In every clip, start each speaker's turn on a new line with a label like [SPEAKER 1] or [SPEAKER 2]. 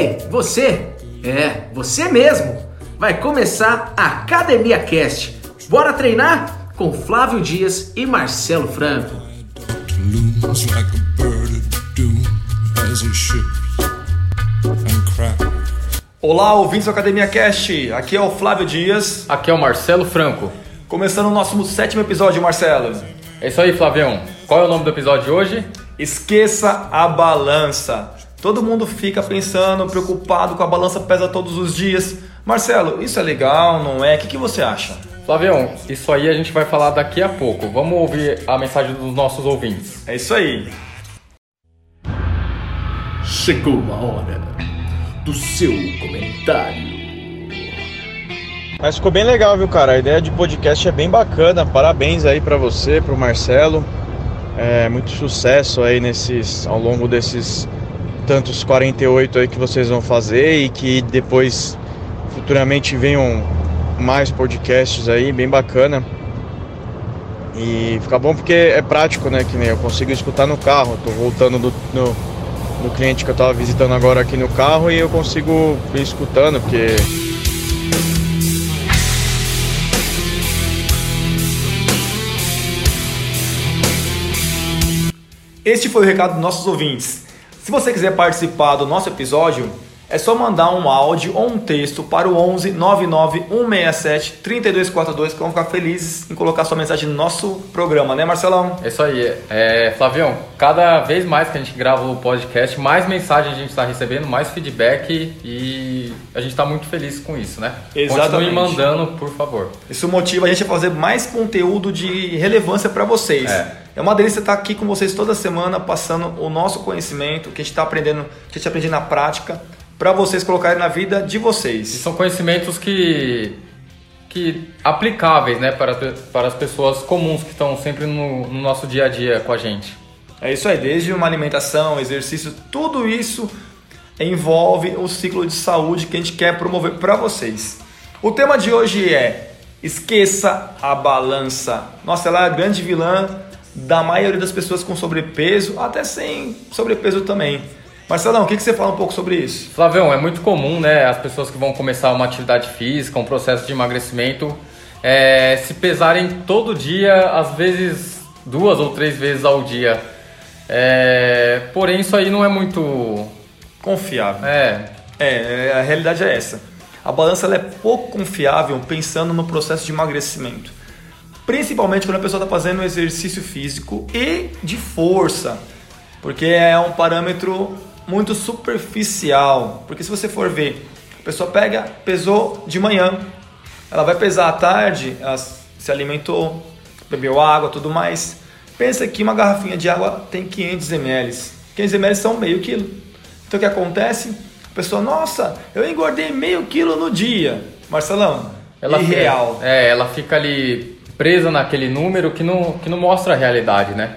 [SPEAKER 1] Ei, você! É, você mesmo! Vai começar a Academia Cast. Bora treinar? Com Flávio Dias e Marcelo Franco.
[SPEAKER 2] Olá, ouvintes do Academia Cast. Aqui é o Flávio Dias,
[SPEAKER 3] Aqui é o Marcelo Franco.
[SPEAKER 2] começando o nosso sétimo episódio, Marcelo.
[SPEAKER 3] É isso aí, Flavião. Qual é o nome do episódio de hoje?
[SPEAKER 2] Esqueça a balança. Todo mundo fica pensando, preocupado com a balança pesa todos os dias. Marcelo, isso é legal, não é? O que, que você acha?
[SPEAKER 3] Flavião, isso aí a gente vai falar daqui a pouco. Vamos ouvir a mensagem dos nossos ouvintes.
[SPEAKER 2] É isso aí.
[SPEAKER 1] Chegou a hora do seu comentário.
[SPEAKER 4] Mas ficou bem legal, viu, cara? A ideia de podcast é bem bacana. Parabéns aí pra você, pro Marcelo. É, muito sucesso aí nesses ao longo desses tantos 48 aí que vocês vão fazer e que depois futuramente venham mais podcasts aí, bem bacana. E fica bom porque é prático, né? Que nem eu consigo escutar no carro. Tô voltando do, no, no cliente que eu tava visitando agora aqui no carro e eu consigo ir escutando, porque
[SPEAKER 2] Este foi o recado dos nossos ouvintes. Se você quiser participar do nosso episódio, é só mandar um áudio ou um texto para o 11 99 167 3242 que vão ficar felizes em colocar sua mensagem no nosso programa, né, Marcelão?
[SPEAKER 3] É isso aí. É, Flavião, cada vez mais que a gente grava o podcast, mais mensagem a gente está recebendo, mais feedback e a gente está muito feliz com isso, né?
[SPEAKER 2] Exatamente.
[SPEAKER 3] Continue mandando, por favor.
[SPEAKER 2] Isso motiva a gente a fazer mais conteúdo de relevância para vocês.
[SPEAKER 3] É.
[SPEAKER 2] É uma delícia estar aqui com vocês toda semana, passando o nosso conhecimento, que a gente está aprendendo, que a gente aprende na prática, para vocês colocarem na vida de
[SPEAKER 3] E
[SPEAKER 2] vocês.
[SPEAKER 3] são conhecimentos que, que aplicáveis, né, para, para as pessoas comuns que estão sempre no, no nosso dia a dia com a gente.
[SPEAKER 2] É isso aí, desde uma alimentação, exercício, tudo isso envolve o ciclo de saúde que a gente quer promover para vocês. O tema de hoje é esqueça a balança. Nossa, ela é a grande vilã da maioria das pessoas com sobrepeso, até sem sobrepeso também. Marcelão, o que, que você fala um pouco sobre isso?
[SPEAKER 3] Flavião, é muito comum, né, as pessoas que vão começar uma atividade física, um processo de emagrecimento, é, se pesarem todo dia, às vezes duas ou três vezes ao dia. É, porém, isso aí não é muito.
[SPEAKER 2] Confiável.
[SPEAKER 3] É,
[SPEAKER 2] É, a realidade é essa. A balança ela é pouco confiável pensando no processo de emagrecimento. Principalmente quando a pessoa está fazendo exercício físico e de força, porque é um parâmetro muito superficial. Porque se você for ver, a pessoa pega, pesou de manhã, ela vai pesar à tarde, ela se alimentou, bebeu água, tudo mais. Pensa que uma garrafinha de água tem 500 ml. 500 ml são meio quilo. Então o que acontece? A pessoa, nossa, eu engordei meio quilo no dia. Marcelão,
[SPEAKER 3] ela
[SPEAKER 2] irreal.
[SPEAKER 3] Fica, é, ela fica ali presa naquele número que não, que não mostra a realidade, né?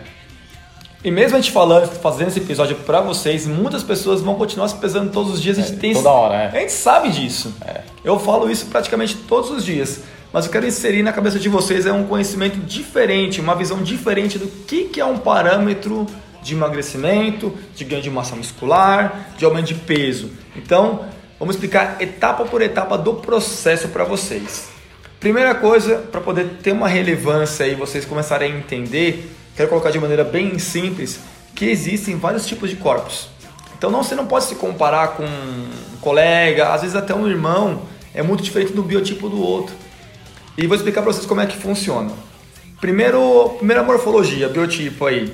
[SPEAKER 2] E mesmo a gente falando, fazendo esse episódio pra vocês, muitas pessoas vão continuar se pesando todos os dias. A gente
[SPEAKER 3] É,
[SPEAKER 2] tem
[SPEAKER 3] toda hora, é.
[SPEAKER 2] A gente sabe disso. Eu falo isso praticamente todos os dias. Mas eu quero inserir na cabeça de vocês é um conhecimento diferente, uma visão diferente do que, que é um parâmetro de emagrecimento, de ganho de massa muscular, de aumento de peso. Então, vamos explicar etapa por etapa do processo para vocês. Primeira coisa, para poder ter uma relevância e vocês começarem a entender, quero colocar de maneira bem simples que existem vários tipos de corpos. Então não, você não pode se comparar com um colega, às vezes até um irmão, é muito diferente do biotipo do outro. E vou explicar para vocês como é que funciona. Primeiro, primeira morfologia, biotipo aí,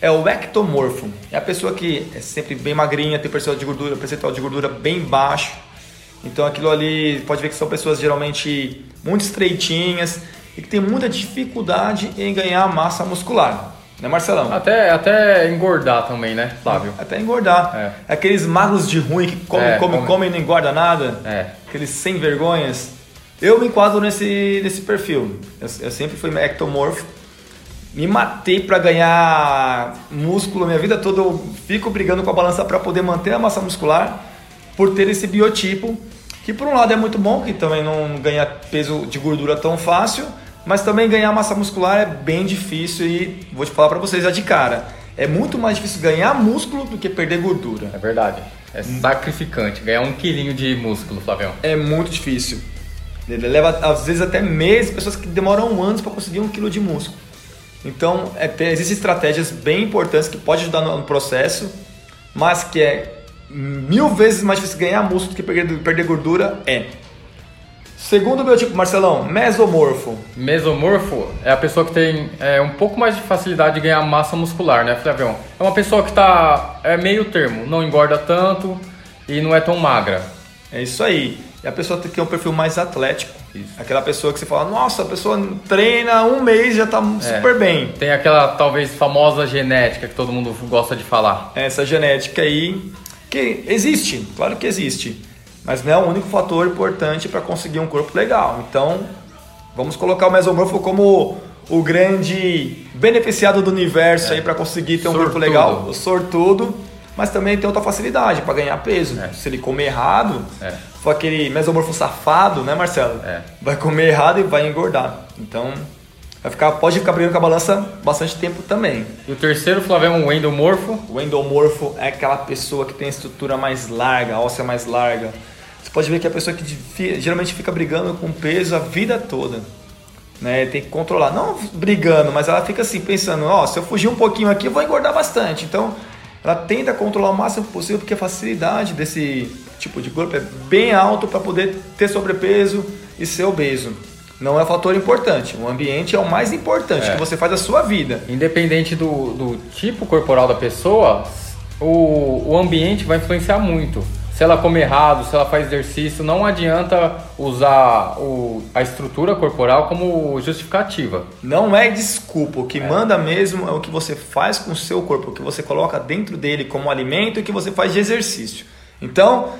[SPEAKER 2] é o ectomorfo. É a pessoa que é sempre bem magrinha, tem percentual de gordura, percentual de gordura bem baixo. Então aquilo ali pode ver que são pessoas geralmente muito estreitinhas e que tem muita dificuldade em ganhar massa muscular. Né, Marcelão?
[SPEAKER 3] Até, até engordar também, né, Flávio?
[SPEAKER 2] Até engordar.
[SPEAKER 3] É.
[SPEAKER 2] Aqueles magros de ruim que comem,
[SPEAKER 3] É,
[SPEAKER 2] comem,
[SPEAKER 3] come-
[SPEAKER 2] comem e não engorda nada.
[SPEAKER 3] É.
[SPEAKER 2] Aqueles sem vergonhas. Eu me enquadro nesse, nesse perfil. Eu, eu sempre fui ectomorfo. Me matei para ganhar músculo minha vida toda. Eu fico brigando com a balança para poder manter a massa muscular por ter esse biotipo. Que por um lado é muito bom, que também não ganha peso de gordura tão fácil. Mas também ganhar massa muscular é bem difícil e vou te falar para vocês já de cara. É muito mais difícil ganhar músculo do que perder gordura.
[SPEAKER 3] É verdade. É sacrificante ganhar um quilinho de músculo, Flavião.
[SPEAKER 2] É muito difícil. Ele leva, às vezes, até meses, pessoas que demoram anos para conseguir um quilo de músculo. Então, é, tem, existem estratégias bem importantes que podem ajudar no, no processo, mas que é mil vezes mais difícil ganhar músculo do que perder, perder gordura, é. Segundo biotipo, Marcelão, mesomorfo.
[SPEAKER 3] Mesomorfo é a pessoa que tem é, um pouco mais de facilidade de ganhar massa muscular, né, Flavião? É uma pessoa que tá é meio termo, não engorda tanto e não é tão magra.
[SPEAKER 2] É isso aí. E a pessoa tem que ter um perfil mais atlético. Aquela pessoa que você fala, nossa, a pessoa treina um mês e já tá super bem.
[SPEAKER 3] Tem aquela talvez famosa genética que todo mundo gosta de falar.
[SPEAKER 2] Essa genética aí, que existe, claro que existe. Mas não é o único fator importante para conseguir um corpo legal. Então, vamos colocar o mesomorfo como o grande beneficiado do universo aí para conseguir ter um corpo
[SPEAKER 3] Sortudo.
[SPEAKER 2] legal, o sortudo, mas também tem outra facilidade para ganhar peso.
[SPEAKER 3] É.
[SPEAKER 2] Se ele comer errado,
[SPEAKER 3] É.
[SPEAKER 2] for aquele mesomorfo safado, né, Marcelo?
[SPEAKER 3] É.
[SPEAKER 2] Vai comer errado e vai engordar. Então, vai ficar, pode ficar brigando com a balança bastante tempo também.
[SPEAKER 3] E o terceiro, Flavião, é um endomorfo.
[SPEAKER 2] O endomorfo é aquela pessoa que tem a estrutura mais larga, a óssea mais larga. Você pode ver que é a pessoa que geralmente fica brigando com peso a vida toda. Né? Tem que controlar. Não brigando, mas ela fica assim, pensando, ó, se eu fugir um pouquinho aqui, eu vou engordar bastante. Então, ela tenta controlar o máximo possível, porque a facilidade desse tipo de corpo é bem alto para poder ter sobrepeso e ser obeso. Não é um fator importante. O ambiente é o mais importante
[SPEAKER 3] É.
[SPEAKER 2] que você faz da sua vida.
[SPEAKER 3] Independente do, do tipo corporal da pessoa, o, o ambiente vai influenciar muito. Se ela come errado, se ela faz exercício, não adianta usar o, a estrutura corporal como justificativa.
[SPEAKER 2] Não é desculpa, o que manda mesmo é o que você faz com o seu corpo, o que você coloca dentro dele como alimento e o que você faz de exercício. Então,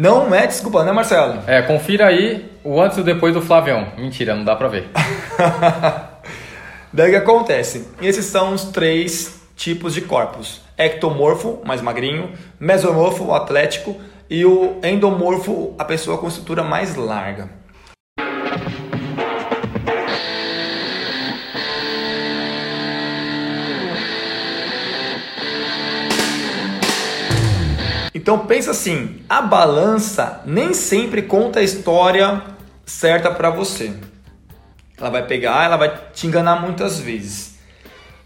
[SPEAKER 2] não é desculpa, né, Marcelo?
[SPEAKER 3] É, confira aí o antes e o depois do Flavião. Mentira, não dá pra ver.
[SPEAKER 2] Daí o que acontece? Esses são os três tipos de corpos: ectomorfo, mais magrinho, mesomorfo, atlético, e o endomorfo, a pessoa com estrutura mais larga. Então pensa assim, a balança nem sempre conta a história certa para você. Ela vai pegar, ela vai te enganar muitas vezes.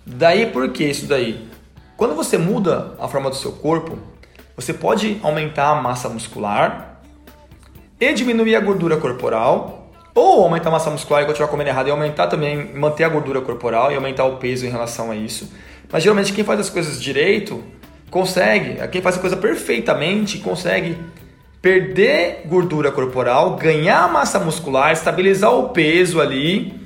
[SPEAKER 2] Daí por que isso daí? Quando você muda a forma do seu corpo, você pode aumentar a massa muscular e diminuir a gordura corporal, ou aumentar a massa muscular e continuar comendo errado e aumentar também, manter a gordura corporal e aumentar o peso em relação a isso. Mas geralmente quem faz as coisas direito consegue, quem faz a coisa perfeitamente consegue perder gordura corporal, ganhar massa muscular, estabilizar o peso ali,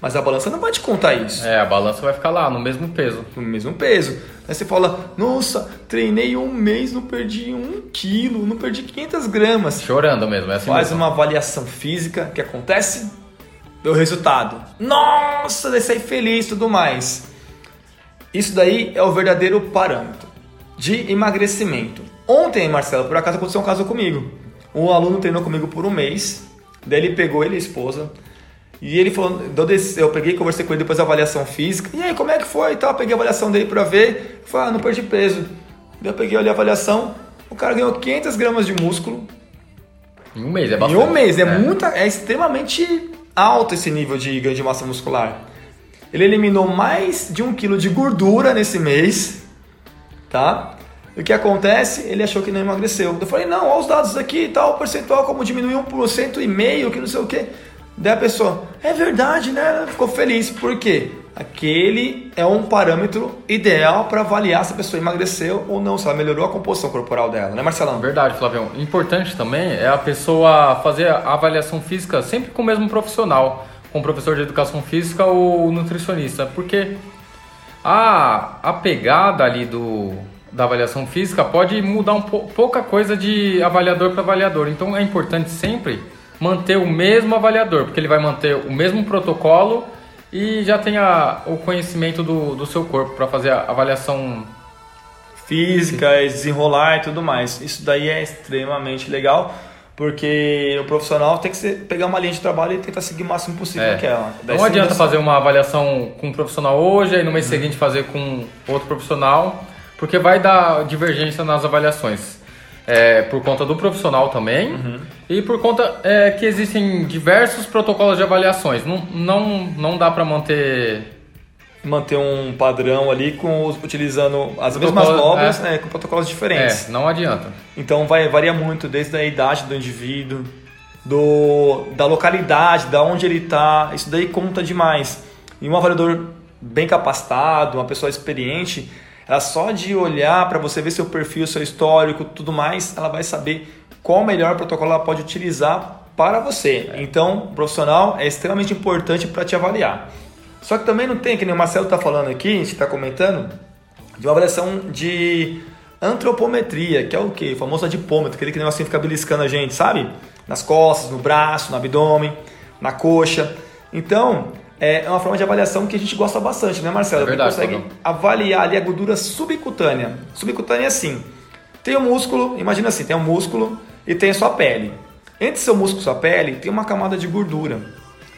[SPEAKER 2] mas a balança não vai te contar isso
[SPEAKER 3] É, a balança vai ficar lá, no mesmo peso.
[SPEAKER 2] no mesmo peso. Aí você fala, nossa, treinei um mês, não perdi um quilo, não perdi 500 gramas.
[SPEAKER 3] Chorando mesmo, é assim
[SPEAKER 2] Faz
[SPEAKER 3] mesmo.
[SPEAKER 2] uma avaliação física, o que acontece? Deu resultado. Nossa, daí sai feliz e tudo mais. Isso daí é o verdadeiro parâmetro de emagrecimento. Ontem, Marcelo, por acaso aconteceu um caso comigo. Um aluno treinou comigo por um mês, daí ele pegou ele e a esposa, e ele falou, eu eu peguei, conversei com ele depois da avaliação física, e aí, como é que foi e tal? Peguei a avaliação dele pra ver, falei, ah, não perdi peso. Daí eu peguei ali a avaliação, o cara ganhou 500 gramas de músculo,
[SPEAKER 3] Em um mês, é
[SPEAKER 2] em
[SPEAKER 3] bastante.
[SPEAKER 2] um mês, é, muita, é extremamente alto esse nível de ganho de massa muscular. Ele eliminou mais de um quilo de gordura nesse mês, tá? E o que acontece? Ele achou que não emagreceu. Eu falei, não, olha os dados aqui e tal, o percentual como diminuiu 1% e meio, que não sei o que. Daí a pessoa, é verdade, né? Ela ficou feliz. Por quê? Aquele é um parâmetro ideal para avaliar se a pessoa emagreceu ou não, se ela melhorou a composição corporal dela, né, Marcelão?
[SPEAKER 3] Verdade, Flavião. Importante também é a pessoa fazer a avaliação física sempre com o mesmo profissional, com o professor de educação física ou nutricionista, porque a, a pegada ali do, da avaliação física pode mudar um pou- pouca coisa de avaliador para avaliador. Então é importante sempre manter o mesmo avaliador, porque ele vai manter o mesmo protocolo e já tem a- o conhecimento do, do seu corpo para fazer a avaliação
[SPEAKER 2] física, e desenrolar e tudo mais. Isso daí é extremamente legal, porque o profissional tem que ser- pegar uma linha de trabalho e tentar seguir o máximo possível
[SPEAKER 3] É.
[SPEAKER 2] aquela.
[SPEAKER 3] Não adianta
[SPEAKER 2] você-
[SPEAKER 3] fazer uma avaliação com um profissional hoje, aí no mês seguinte fazer com outro profissional, porque vai dar divergência nas avaliações. é, por conta do profissional também
[SPEAKER 2] Uhum.
[SPEAKER 3] e por conta é, que existem diversos protocolos de avaliações. Não, não, não dá para manter
[SPEAKER 2] Manter um padrão ali com os- utilizando as mesmas dobras,
[SPEAKER 3] é.
[SPEAKER 2] né, com protocolos diferentes.
[SPEAKER 3] É, não adianta.
[SPEAKER 2] Então vai varia muito desde a idade do indivíduo, do da localidade, da onde ele está. Isso daí conta demais. E um avaliador bem capacitado, uma pessoa experiente, ela só de olhar para você ver seu perfil, seu histórico, tudo mais, ela vai saber qual o melhor protocolo ela pode utilizar para você. Então, o profissional é extremamente importante para te avaliar. Só que também não tem, que nem o Marcelo está falando aqui, a gente está comentando, de uma avaliação de antropometria, que é o quê? O famoso adipômetro, aquele que negocinho fica beliscando a gente, sabe? Nas costas, no braço, no abdômen, na coxa. Então, é uma forma de avaliação que a gente gosta bastante, né, Marcelo?
[SPEAKER 3] É verdade,
[SPEAKER 2] consegue avaliar ali a gordura subcutânea. Subcutânea é assim: tem o músculo, imagina assim, tem um músculo e tem a sua pele. Entre seu músculo e sua pele tem uma camada de gordura.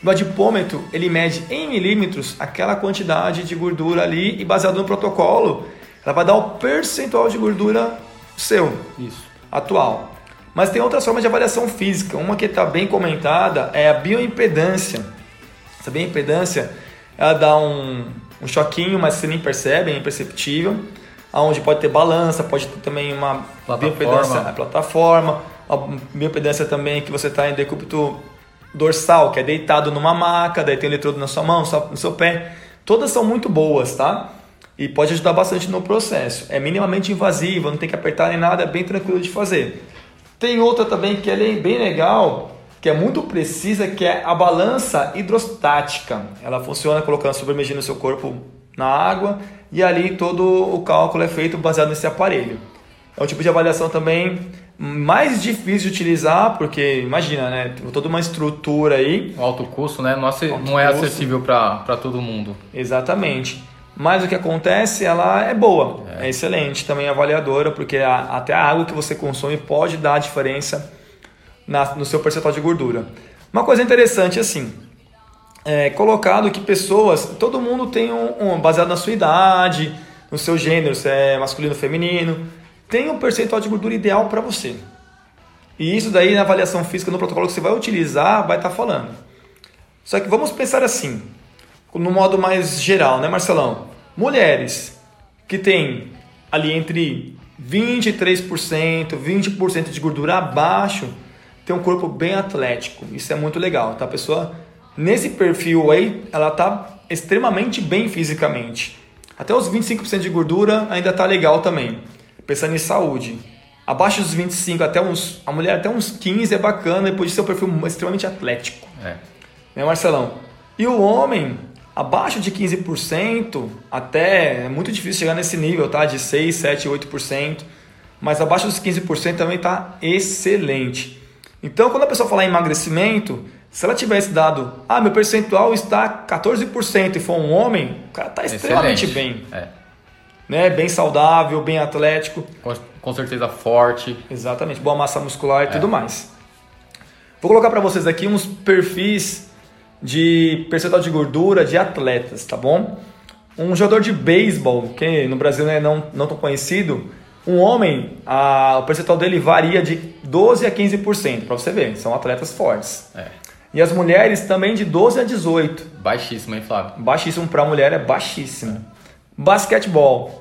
[SPEAKER 2] No adipômetro, ele mede em milímetros aquela quantidade de gordura ali e baseado no protocolo, ela vai dar o percentual de gordura seu,
[SPEAKER 3] Isso.
[SPEAKER 2] atual. Mas tem outras formas de avaliação física. Uma que está bem comentada é a bioimpedância. Essa bioimpedância, ela dá um, um choquinho, mas você nem percebe, é imperceptível. Onde pode ter balança, pode ter também uma
[SPEAKER 3] Plataforma.
[SPEAKER 2] bioimpedância, a plataforma, a bioimpedância também que você está em decúbito dorsal, que é deitado numa maca, daí tem eletrodo na sua mão, no seu pé. Todas são muito boas, tá? E pode ajudar bastante no processo. É minimamente invasiva, não tem que apertar nem nada, é bem tranquilo de fazer. Tem outra também que é bem legal, que é muito precisa, que é a balança hidrostática. Ela funciona colocando submergindo no seu corpo na água e ali todo o cálculo é feito baseado nesse aparelho. É um tipo de avaliação também mais difícil de utilizar, porque imagina, né? Tem toda uma estrutura aí.
[SPEAKER 3] O alto custo, né? Não,
[SPEAKER 2] Alto
[SPEAKER 3] não é acessível para todo mundo.
[SPEAKER 2] Exatamente. Mas o que acontece, ela é boa, é, excelente também avaliadora, porque a- até a água que você consome pode dar a diferença na- no seu percentual de gordura. Uma coisa interessante assim, é colocado que pessoas, todo mundo tem um, um- baseado na sua idade, no seu gênero, se é masculino ou feminino, tem um percentual de gordura ideal para você. E isso daí na avaliação física, no protocolo que você vai utilizar, vai estar falando. Só que vamos pensar assim, no modo mais geral, né, Marcelão? Mulheres que têm ali entre 23%, 20% de gordura abaixo, tem um corpo bem atlético. Isso é muito legal, tá? A pessoa, nesse perfil aí, ela tá extremamente bem fisicamente. Até os 25% de gordura ainda tá legal também. Pensando em saúde. Abaixo dos 25, até uns, a mulher até uns 15 é bacana, depois de ser um perfil extremamente atlético
[SPEAKER 3] É.
[SPEAKER 2] né, Marcelão? E o homem, abaixo de 15%, até é muito difícil chegar nesse nível, tá? De 6, 7, 8%, mas abaixo dos 15% também tá excelente. Então, quando a pessoa falar em emagrecimento, se ela tivesse dado, ah, meu percentual está 14% e for um homem, o cara tá extremamente
[SPEAKER 3] Excelente.
[SPEAKER 2] bem,
[SPEAKER 3] É.
[SPEAKER 2] né? Bem saudável, bem atlético.
[SPEAKER 3] Com, com certeza forte.
[SPEAKER 2] Exatamente, boa massa muscular e tudo mais. Vou colocar para vocês aqui uns perfis de percentual de gordura de atletas, tá bom? Um jogador de beisebol, que no Brasil não é não, não tão conhecido, um homem, a, o percentual dele varia de 12 a 15%, para você ver, são atletas fortes.
[SPEAKER 3] É.
[SPEAKER 2] E as mulheres também de 12 a 18.
[SPEAKER 3] Baixíssimo, hein, Flávio?
[SPEAKER 2] Baixíssimo para mulher é baixíssimo. Basquetebol.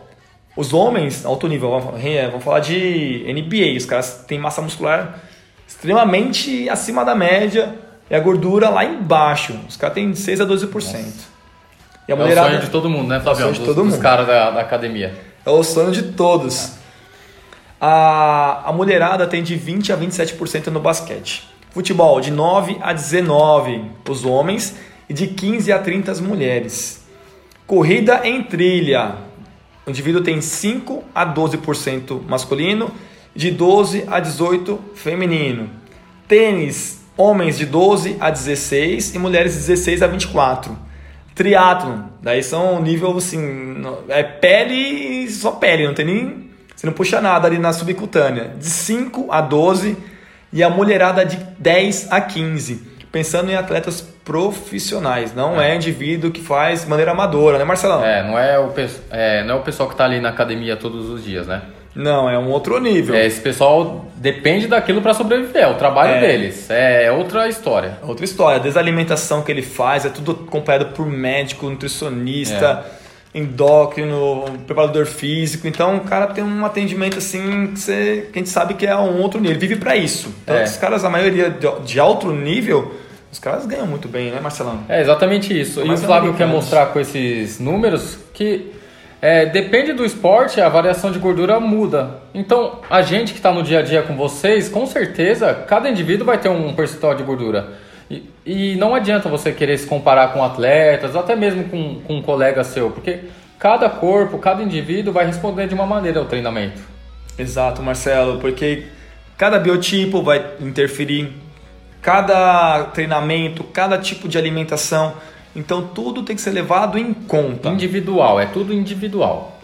[SPEAKER 2] Os homens, alto nível, vamos, é, falar de NBA, os caras têm massa muscular extremamente acima da média e a gordura lá embaixo. Os caras têm 6 a 12%. E a
[SPEAKER 3] É o
[SPEAKER 2] mulherada
[SPEAKER 3] sonho de todo mundo, né, Flavião?
[SPEAKER 2] sonho de todo
[SPEAKER 3] dos
[SPEAKER 2] mundo.
[SPEAKER 3] caras da, da academia.
[SPEAKER 2] é o sonho de todos. A, a mulherada tem de 20 a 27% no basquete. Futebol, de 9 a 19 os homens e de 15 a 30 as mulheres. Corrida em trilha. O indivíduo tem 5 a 12% masculino, de 12 a 18 feminino. Tênis, homens de 12 a 16 e mulheres de 16 a 24. Triatlon, daí são nível assim, é pele só pele, não tem nem. Você não puxa nada ali na subcutânea. De 5 a 12 e a mulherada de 10 a 15. Pensando em atletas profissionais, não é, indivíduo que faz de maneira amadora, né, Marcelão?
[SPEAKER 3] É, não é o, é, não é o pessoal que tá ali na academia todos os dias, né?
[SPEAKER 2] Não, é um outro nível.
[SPEAKER 3] É, esse pessoal depende daquilo para sobreviver, é o trabalho
[SPEAKER 2] É.
[SPEAKER 3] deles. É outra história.
[SPEAKER 2] Outra história, desde a alimentação que ele faz, é tudo acompanhado por médico, nutricionista, endócrino, preparador físico. Então o cara tem um atendimento assim que, você, que a gente sabe que é um outro nível. Ele vive pra isso. Então
[SPEAKER 3] É.
[SPEAKER 2] esses caras, a maioria de, de alto nível, os caras ganham muito bem, né, Marcelão?
[SPEAKER 3] É exatamente isso. E o Flávio quer mostrar com esses números que é, depende do esporte, a variação de gordura muda. Então, a gente que está no dia a dia com vocês, com certeza, cada indivíduo vai ter um percentual de gordura. E, e não adianta você querer se comparar com atletas, até mesmo com, com um colega seu, porque cada corpo, cada indivíduo vai responder de uma maneira ao treinamento.
[SPEAKER 2] Exato, Marcelo, porque cada biotipo vai interferir, cada treinamento, cada tipo de alimentação. Então tudo tem que ser levado em conta.
[SPEAKER 3] Individual, é tudo individual.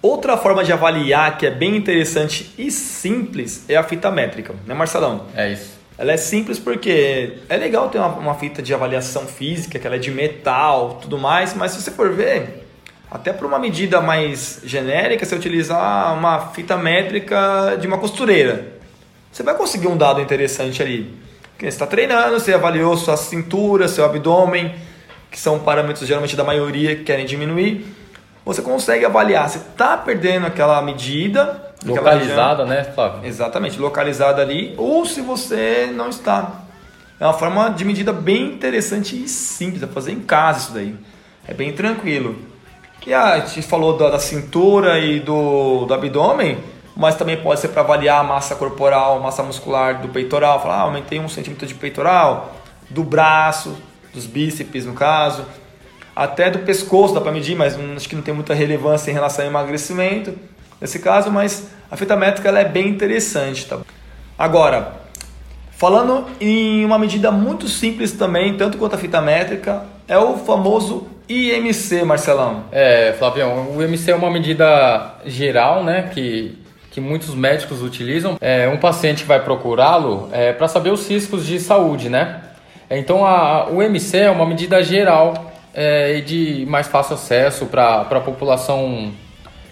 [SPEAKER 2] Outra forma de avaliar que é bem interessante e simples é a fita métrica, né, Marcelão?
[SPEAKER 3] É isso.
[SPEAKER 2] Ela é simples porque é legal ter uma, uma fita de avaliação física, que ela é de metal, tudo mais, mas se você for ver, até para uma medida mais genérica, você utilizar uma fita métrica de uma costureira, você vai conseguir um dado interessante ali. Porque você está treinando, você avaliou sua cintura, seu abdômen, que são parâmetros geralmente da maioria que querem diminuir. Você consegue avaliar se está perdendo aquela medida,
[SPEAKER 3] Localizada, né, Flávio?
[SPEAKER 2] Exatamente, localizada ali, ou se você não está. É uma forma de medida bem interessante e simples, dá fazer em casa isso daí. É bem tranquilo. E a gente falou da, da cintura e do, do abdômen, mas também pode ser para avaliar a massa corporal, massa muscular do peitoral. Falar, ah, aumentei um centímetro de peitoral, do braço, dos bíceps no caso. Até do pescoço dá para medir, mas acho que não tem muita relevância em relação ao emagrecimento nesse caso, mas a fita métrica ela é bem interessante. Tá? Agora, falando em uma medida muito simples também, tanto quanto a fita métrica, é o famoso IMC, Marcelão.
[SPEAKER 3] É, Flavião, o IMC é uma medida geral, né, que, que muitos médicos utilizam. É um paciente vai procurá-lo é, para saber os riscos de saúde, né? Então, a, o IMC é uma medida geral é, e de mais fácil acesso para a população,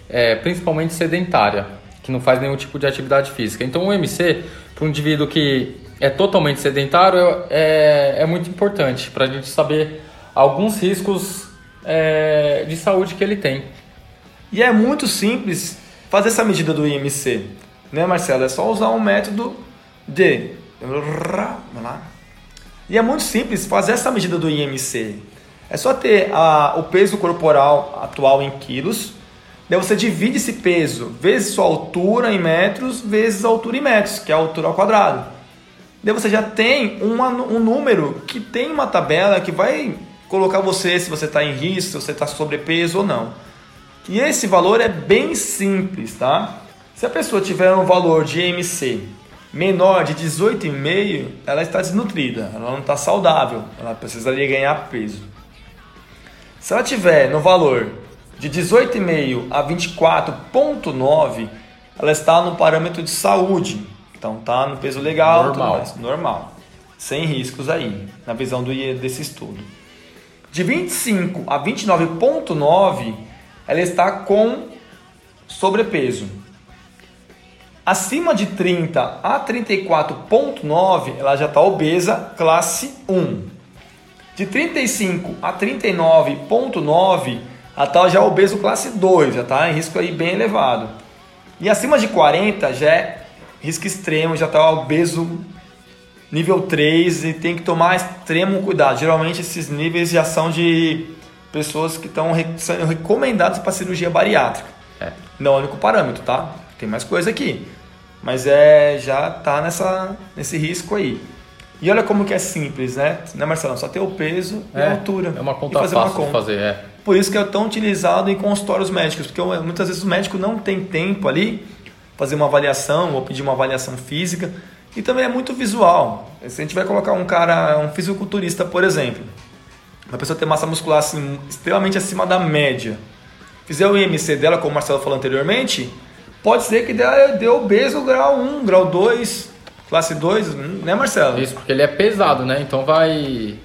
[SPEAKER 3] é, principalmente sedentária, que não faz nenhum tipo de atividade física. Então, o IMC, para um indivíduo que é totalmente sedentário, é, é muito importante para a gente saber alguns riscos é, de saúde que ele tem.
[SPEAKER 2] E é muito simples fazer essa medida do IMC, né, Marcelo? É só usar um método de. E é muito simples fazer essa medida do IMC. É só ter a, o peso corporal atual em quilos. Daí você divide esse peso vezes sua altura em metros, vezes a altura em metros, que é a altura ao quadrado. Daí você já tem uma- um número que tem uma tabela que vai colocar você se você está em risco, se você está sobrepeso ou não. E esse valor é bem simples, tá? Se a pessoa tiver um valor de IMC menor de 18,5, ela está desnutrida, ela não está saudável, ela precisaria ganhar peso. Se ela tiver no valor de 18,5 a 24,9, ela está no parâmetro de saúde. Então tá no peso legal,
[SPEAKER 3] Normal.
[SPEAKER 2] mais, normal. Sem riscos aí, na visão do, desse estudo. De 25 a 29,9, ela está com sobrepeso. Acima de 30 a 34,9, ela já está obesa, classe 1. De 35 a 39,9, ela está já obeso classe 2, já está em risco aí bem elevado. E acima de 40 já é risco extremo, já está obeso nível 3 e tem que tomar extremo cuidado. Geralmente esses níveis já são de pessoas que estão sendo recomendadas para cirurgia bariátrica.
[SPEAKER 3] É.
[SPEAKER 2] Não é o único parâmetro, tá? Tem mais coisa aqui. Mas é já tá nessa, nesse risco aí. E olha como que é simples, né? Né, Marcelo? Só ter o peso e a altura.
[SPEAKER 3] É uma conta
[SPEAKER 2] fazer
[SPEAKER 3] fácil
[SPEAKER 2] uma conta.
[SPEAKER 3] de fazer, é.
[SPEAKER 2] Por isso que é tão utilizado em consultórios médicos, porque muitas vezes o médico não tem tempo ali fazer uma avaliação ou pedir uma avaliação física e também é muito visual. Se a gente vai colocar um cara, um fisiculturista, por exemplo, uma pessoa ter massa muscular assim, extremamente acima da média, fizer o IMC dela, como o Marcelo falou anteriormente, pode ser que dê, dê obeso grau 1, grau 2, classe 2, né Marcelo?
[SPEAKER 3] Isso, porque ele é pesado, né? Então vai.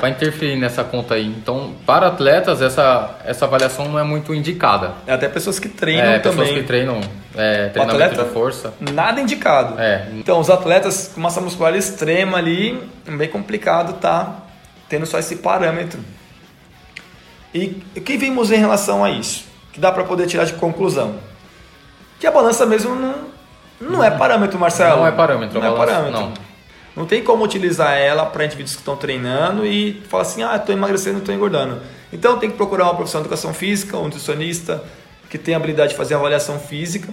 [SPEAKER 3] Vai interferir nessa conta aí. Então, para atletas, essa, essa avaliação não é muito indicada.
[SPEAKER 2] É até pessoas que treinam
[SPEAKER 3] É,
[SPEAKER 2] também.
[SPEAKER 3] pessoas que treinam é, treinamento
[SPEAKER 2] atleta,
[SPEAKER 3] de força.
[SPEAKER 2] Nada indicado.
[SPEAKER 3] É.
[SPEAKER 2] Então, os atletas com massa muscular extrema ali, é bem complicado tá tendo só esse parâmetro. E o que vimos em relação a isso? Que dá para poder tirar de conclusão? Que a balança mesmo não, não é parâmetro, Marcelo.
[SPEAKER 3] Não é parâmetro, a
[SPEAKER 2] Não é parâmetro.
[SPEAKER 3] não.
[SPEAKER 2] Não tem como utilizar ela para indivíduos que estão treinando e falar assim, ah, estou emagrecendo, estou engordando. Então tem que procurar uma profissional de educação física, um nutricionista que tenha habilidade de fazer avaliação física,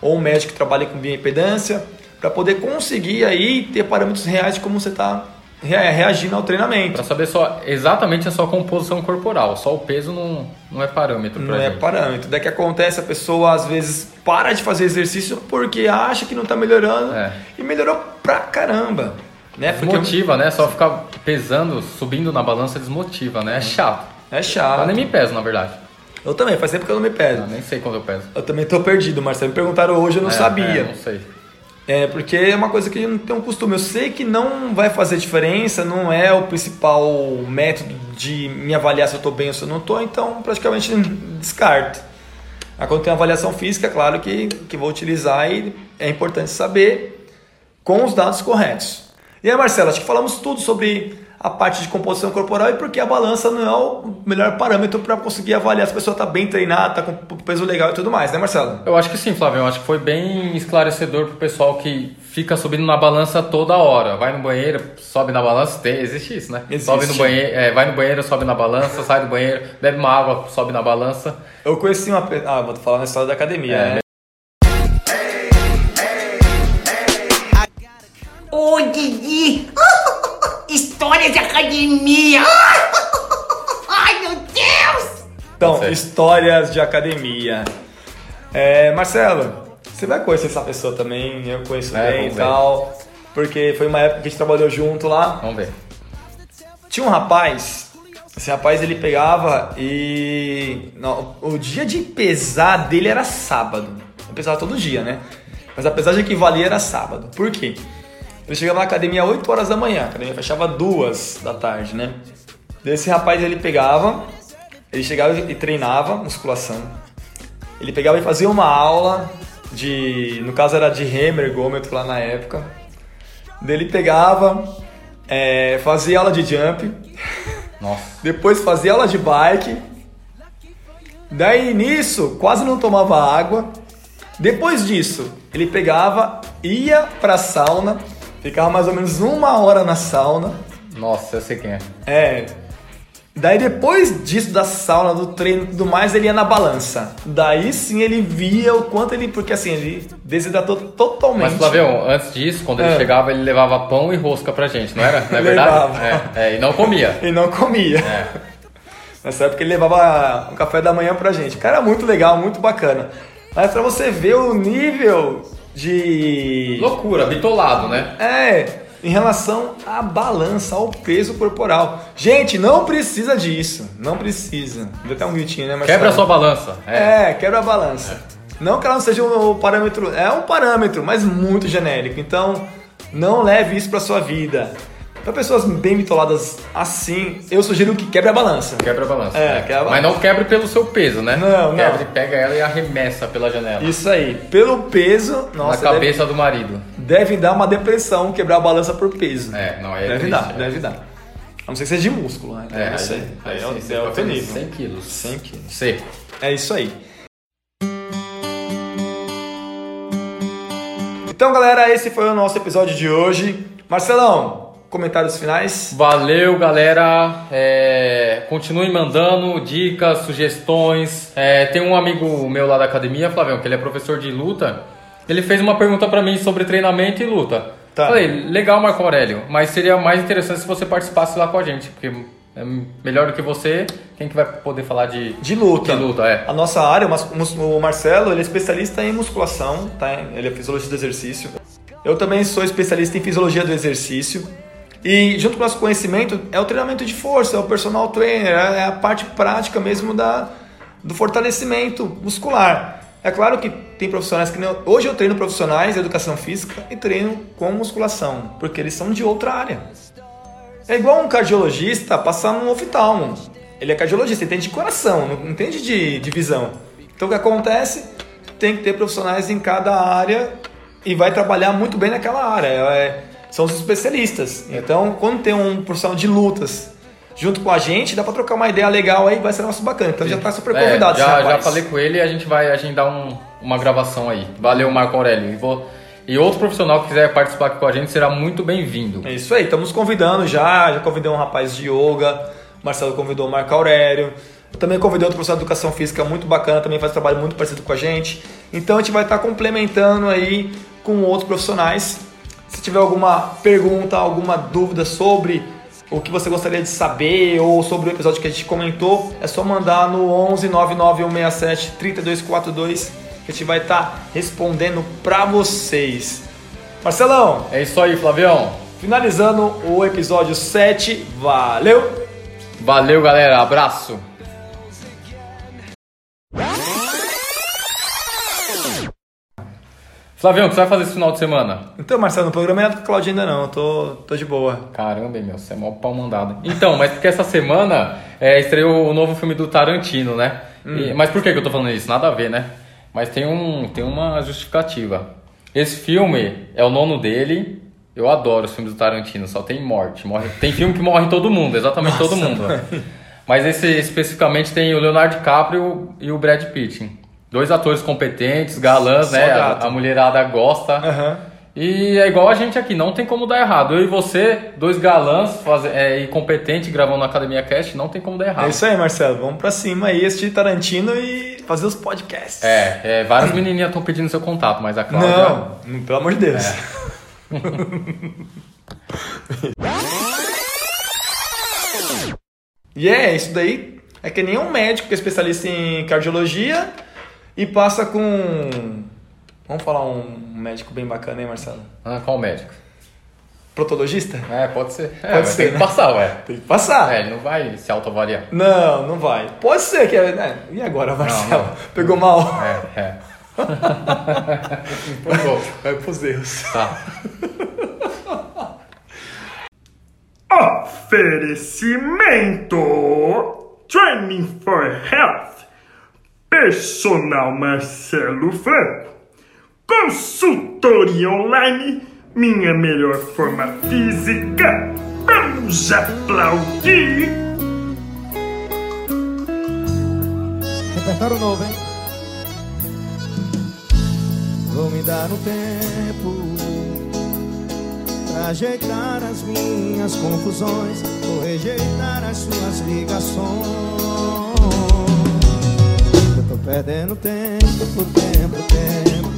[SPEAKER 2] ou um médico que trabalhe com bioimpedância, para poder conseguir aí ter parâmetros reais de como você está reagindo ao treinamento.
[SPEAKER 3] Para saber só exatamente a sua composição corporal. Só o peso não, não é parâmetro
[SPEAKER 2] Não é
[SPEAKER 3] gente.
[SPEAKER 2] parâmetro. Daí que acontece, a pessoa às vezes para de fazer exercício porque acha que não está melhorando
[SPEAKER 3] É.
[SPEAKER 2] e melhorou pra caramba. Né? Porque
[SPEAKER 3] Desmotiva, né? Só ficar pesando, subindo na balança desmotiva, né? É chato.
[SPEAKER 2] é
[SPEAKER 3] Eu
[SPEAKER 2] chato.
[SPEAKER 3] nem me peso, na verdade.
[SPEAKER 2] Eu também, faz tempo que eu não me peso.
[SPEAKER 3] Eu nem sei quando eu peso.
[SPEAKER 2] Eu também tô perdido, Marcelo. Me perguntaram hoje, eu não
[SPEAKER 3] É,
[SPEAKER 2] sabia.
[SPEAKER 3] é, não sei.
[SPEAKER 2] É, porque é uma coisa que não tenho um costume. Eu sei que não vai fazer diferença, não é o principal método de me avaliar se eu tô bem ou se eu não tô, então praticamente descarto. Aí quando tem avaliação física, é claro que, que vou utilizar e é importante saber com os dados corretos. E aí, Marcelo, acho que falamos tudo sobre a parte de composição corporal e porque a balança não é o melhor parâmetro para conseguir avaliar se a pessoa está bem treinada, está com peso legal e tudo mais, né, Marcelo?
[SPEAKER 3] Eu acho que sim, Flávio. Eu acho que foi bem esclarecedor pro pessoal que fica subindo na balança toda hora. Vai no banheiro, sobe na balança. Tem, existe isso, né?
[SPEAKER 2] Existe.
[SPEAKER 3] Sobe no banheiro, é, vai no banheiro, sobe na balança, sai do banheiro, bebe uma água, sobe na balança.
[SPEAKER 2] Eu conheci uma. Ah, vou falar na história da academia.
[SPEAKER 3] É.
[SPEAKER 2] né?
[SPEAKER 5] Academia! Ai, meu Deus!
[SPEAKER 2] Então,
[SPEAKER 3] Certo.
[SPEAKER 2] histórias de academia. É, Marcelo, você vai conhecer essa pessoa também, eu conheço
[SPEAKER 3] É,
[SPEAKER 2] bem e
[SPEAKER 3] ver.
[SPEAKER 2] tal. Porque foi uma época que a gente trabalhou junto lá.
[SPEAKER 3] Vamos ver.
[SPEAKER 2] Tinha um rapaz, esse rapaz ele pegava e. Não, o dia de pesar dele era sábado. Ele pesava todo dia, né? Mas a pesagem que valia era sábado. Por quê? Ele chegava na academia 8 horas da manhã, a academia fechava 2 da tarde, né? Desse rapaz ele pegava, ele chegava e treinava musculação. Ele pegava e fazia uma aula de. No caso era de Hammer ergômetro lá na época. Daí ele pegava, é, fazia aula de jump,
[SPEAKER 3] Nossa.
[SPEAKER 2] depois fazia aula de bike. Daí nisso, quase não tomava água. Depois disso, ele pegava, ia pra sauna, ficava mais ou menos uma hora na sauna.
[SPEAKER 3] Nossa, eu sei quem é.
[SPEAKER 2] É. Daí depois disso, da sauna, do treino e tudo mais, ele ia na balança. Daí sim ele via o quanto ele. Porque assim, ele desidratou totalmente.
[SPEAKER 3] Mas, Flávio, antes disso, quando ele
[SPEAKER 2] É.
[SPEAKER 3] chegava, ele levava pão e rosca pra gente, não era? Não é verdade?
[SPEAKER 2] Levava.
[SPEAKER 3] É, é, e não comia.
[SPEAKER 2] E não comia.
[SPEAKER 3] É.
[SPEAKER 2] Nessa época ele levava um café da manhã pra gente. Cara, muito legal, muito bacana. Mas pra você ver o nível de.
[SPEAKER 3] Loucura, bitolado, né?
[SPEAKER 2] É, em relação à balança, ao peso corporal. Gente, não precisa disso. Não precisa. Deu até um gritinho, né, Marcelo?
[SPEAKER 3] Quebra a sua balança. É.
[SPEAKER 2] É, quebra a balança. Não que ela não seja um parâmetro, é um parâmetro, mas muito genérico. Então, não leve isso pra sua vida. Para pessoas bem bitoladas assim, eu sugiro que quebre a balança.
[SPEAKER 3] Quebra a balança.
[SPEAKER 2] É, quebra a
[SPEAKER 3] Mas não quebre pelo seu peso, né?
[SPEAKER 2] Não, não.
[SPEAKER 3] Quebra e pega ela e arremessa pela janela.
[SPEAKER 2] Isso aí. Pelo peso,
[SPEAKER 3] na
[SPEAKER 2] nossa,
[SPEAKER 3] cabeça do marido.
[SPEAKER 2] deve, deve dar uma depressão quebrar a balança por peso.
[SPEAKER 3] É, não, é
[SPEAKER 2] deve
[SPEAKER 3] triste,
[SPEAKER 2] dar,
[SPEAKER 3] é.
[SPEAKER 2] deve dar. A não ser que seja de músculo, né?
[SPEAKER 3] É,
[SPEAKER 2] Não sei.
[SPEAKER 3] aí,
[SPEAKER 2] Aí
[SPEAKER 3] aí
[SPEAKER 2] é é outro nível.
[SPEAKER 3] 100 quilos.
[SPEAKER 2] 100 quilos.
[SPEAKER 3] Seco.
[SPEAKER 2] É isso aí. Então, galera, esse foi o nosso episódio de hoje. Marcelão, comentários finais?
[SPEAKER 3] Valeu, galera. É, continuem mandando dicas, sugestões. É, tem um amigo meu lá da academia, Flavião, que ele é professor de luta. Ele fez uma pergunta pra mim sobre treinamento e luta.
[SPEAKER 2] Tá.
[SPEAKER 3] Falei, legal, Marco Aurélio, mas seria mais interessante se você participasse lá com a gente, porque é melhor do que você, quem que vai poder falar de,
[SPEAKER 2] De luta.
[SPEAKER 3] de luta? É.
[SPEAKER 2] A nossa área, o Marcelo, ele é especialista em musculação, tá? Ele é fisiologista do exercício. Eu também sou especialista em fisiologia do exercício. E junto com o nosso conhecimento é o treinamento de força, é o personal trainer, é a parte prática mesmo da, do fortalecimento muscular. É claro que tem profissionais que não, hoje eu treino profissionais de educação física e treino com musculação, porque eles são de outra área. É igual um cardiologista passar num oftalmo. Ele é cardiologista, entende de coração, não entende de, de visão. Então o que acontece? Tem que ter profissionais em cada área e vai trabalhar muito bem naquela área. É, são os especialistas. Então, quando tem um profissional de lutas junto com a gente, dá pra trocar uma ideia legal aí, vai ser nosso bacana. Então já tá super
[SPEAKER 3] É,
[SPEAKER 2] convidado, esse
[SPEAKER 3] já, já falei com ele e a gente vai agendar um- uma gravação aí. Valeu, Marco Aurélio. E, vou- e outro profissional que quiser participar aqui com a gente será muito bem-vindo.
[SPEAKER 2] É isso aí, estamos convidando já. Já convidei um rapaz de yoga, o Marcelo convidou o Marco Aurélio. Também convidei outro professor de educação física muito bacana, também faz trabalho muito parecido com a gente. Então a gente vai estar complementando aí com outros profissionais. Se tiver alguma pergunta, alguma dúvida sobre o que você gostaria de saber ou sobre o episódio que a gente comentou, é só mandar no 11 99167 3242 que a gente vai estar respondendo para vocês. Marcelão,
[SPEAKER 3] É isso aí, Flavião.
[SPEAKER 2] Finalizando o episódio 7, valeu!
[SPEAKER 3] Valeu, galera. Abraço. Flavião, o que você vai fazer esse final de semana?
[SPEAKER 2] Então, Marcelo, não é do Claudio ainda não, eu tô, tô de boa.
[SPEAKER 3] Caramba, meu, você é mó pau mandado. Então, mas porque essa semana é, estreou o novo filme do Tarantino, né? E- mas por que, que eu tô falando isso? Nada a ver, né? Mas tem, um, tem uma justificativa. Esse filme é o nono dele. Eu adoro os filmes do Tarantino, só tem morte. Morre, tem filme que morre todo mundo, exatamente todo mundo. Mas esse especificamente tem o Leonardo DiCaprio e o Brad Pitt. Dois atores competentes, galãs,
[SPEAKER 2] Só
[SPEAKER 3] né? A,
[SPEAKER 2] gato.
[SPEAKER 3] a mulherada gosta.
[SPEAKER 2] Aham.
[SPEAKER 3] E é igual a gente aqui, não tem como dar errado. Eu e você, dois galãs faz, é, e competentes gravando na Academia Cast, não tem como dar errado.
[SPEAKER 2] É isso aí, Marcelo, vamos pra cima aí, assistir Tarantino e fazer os podcasts.
[SPEAKER 3] É, é, várias menininhas estão pedindo seu contato, mas a Cláudia.
[SPEAKER 2] Não, pelo amor de Deus. e é, isso daí é que nem um médico que é especialista em cardiologia e passa com. Vamos falar um médico bem bacana, hein, Marcelo?
[SPEAKER 3] Ah, qual médico?
[SPEAKER 2] Protologista?
[SPEAKER 3] É, pode ser. É,
[SPEAKER 2] Pode
[SPEAKER 3] mas
[SPEAKER 2] ser,
[SPEAKER 3] tem
[SPEAKER 2] né?
[SPEAKER 3] que passar, ué.
[SPEAKER 2] Tem que passar.
[SPEAKER 3] É, ele não vai se autoavaliar.
[SPEAKER 2] Não, não vai. Pode ser que. é- é. E agora, Marcelo?
[SPEAKER 3] não.
[SPEAKER 2] Pegou mal?
[SPEAKER 3] É, é.
[SPEAKER 2] Vai pros erros.
[SPEAKER 3] Tá.
[SPEAKER 6] Oferecimento Training for Health Personal Marcelo Franco Consultoria online Minha melhor forma física Vamos aplaudir
[SPEAKER 7] Repertório novo, hein? Vou me dar um tempo pra ajeitar as minhas confusões. Vou rejeitar as suas ligações. Perdendo tempo, tempo, tempo.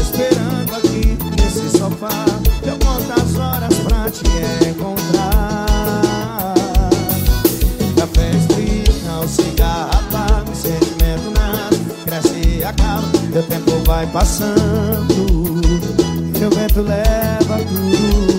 [SPEAKER 7] Esperando aqui nesse sofá. Eu conto as horas pra te encontrar. Café esfria, o cigarro apaga, sentimento nada, cresce e acaba, meu tempo vai passando, o vento leva tudo